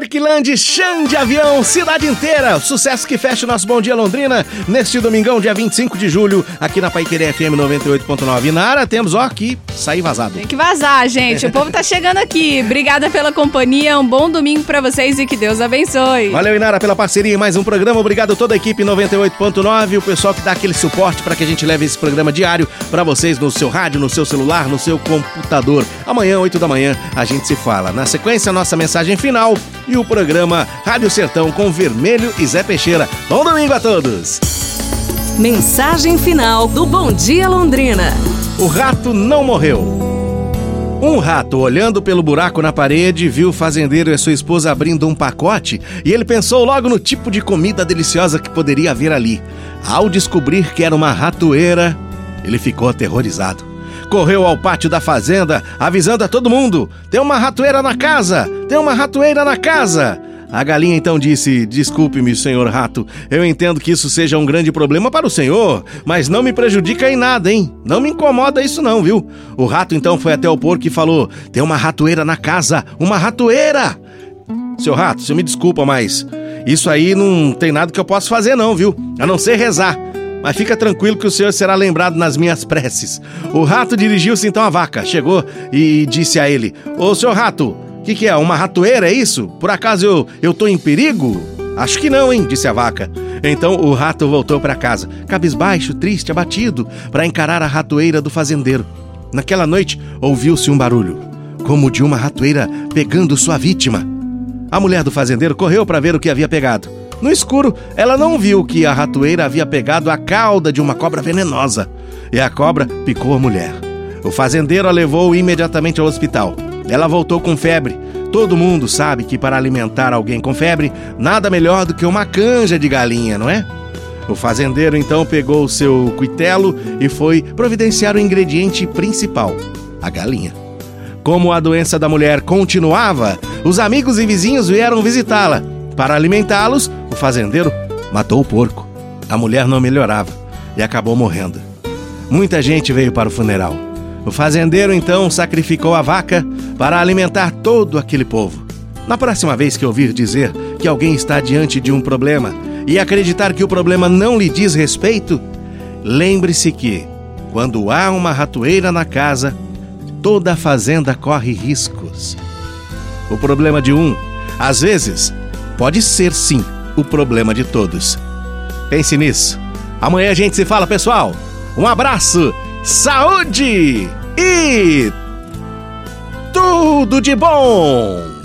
Erkland, chão de avião, cidade inteira. Sucesso que fecha o nosso Bom Dia Londrina neste domingão, dia 25 de julho, aqui na Paiquerê FM 98.9. E temos, ó, aqui, sair vazado. Tem que vazar, gente. O povo tá chegando aqui. Obrigada pela companhia. Um bom domingo para vocês e que Deus abençoe. Valeu, Inara, pela parceria em mais um programa. Obrigado a toda a equipe 98.9, o pessoal que dá aquele suporte para que a gente leve esse programa diário para vocês no seu rádio, no seu celular, no seu computador. Amanhã, 8 da manhã, a gente se fala. Na sequência, nossa mensagem final e o programa Rádio Sertão com Vermelho e Zé Peixeira. Bom domingo a todos! Mensagem final do Bom Dia Londrina. O rato não morreu. Um rato, olhando pelo buraco na parede, viu o fazendeiro e sua esposa abrindo um pacote e ele pensou logo no tipo de comida deliciosa que poderia haver ali. Ao descobrir que era uma ratoeira, ele ficou aterrorizado. Correu ao pátio da fazenda, avisando a todo mundo: tem uma ratoeira na casa! Tem uma ratoeira na casa! A galinha então disse: Desculpe-me, senhor rato. Eu entendo que isso seja um grande problema para o senhor, mas não me prejudica em nada, hein? Não me incomoda isso, não, viu? O rato então foi até o porco e falou: Tem uma ratoeira na casa! Uma ratoeira! Seu rato, você me desculpa, mas isso aí não tem nada que eu possa fazer, não, viu? A não ser rezar. Mas fica tranquilo que o senhor será lembrado nas minhas preces. O rato dirigiu-se então à vaca, chegou e disse a ele: Ô senhor rato, o que, que é? Uma ratoeira, é isso? Por acaso eu, eu tô em perigo? Acho que não, hein? disse a vaca. Então o rato voltou para casa, cabisbaixo, triste, abatido, para encarar a ratoeira do fazendeiro. Naquela noite ouviu-se um barulho, como de uma ratoeira pegando sua vítima. A mulher do fazendeiro correu para ver o que havia pegado. No escuro, ela não viu que a ratoeira havia pegado a cauda de uma cobra venenosa. E a cobra picou a mulher. O fazendeiro a levou imediatamente ao hospital. Ela voltou com febre. Todo mundo sabe que para alimentar alguém com febre, nada melhor do que uma canja de galinha, não é? O fazendeiro então pegou o seu cuitelo e foi providenciar o ingrediente principal, a galinha. Como a doença da mulher continuava, os amigos e vizinhos vieram visitá-la. Para alimentá-los, o fazendeiro matou o porco. A mulher não melhorava e acabou morrendo. Muita gente veio para o funeral. O fazendeiro então sacrificou a vaca para alimentar todo aquele povo. Na próxima vez que ouvir dizer que alguém está diante de um problema e acreditar que o problema não lhe diz respeito, lembre-se que, quando há uma ratoeira na casa, toda a fazenda corre riscos. O problema de um, às vezes, pode ser sim o problema de todos. Pense nisso. Amanhã a gente se fala, pessoal. Um abraço, saúde e tudo de bom!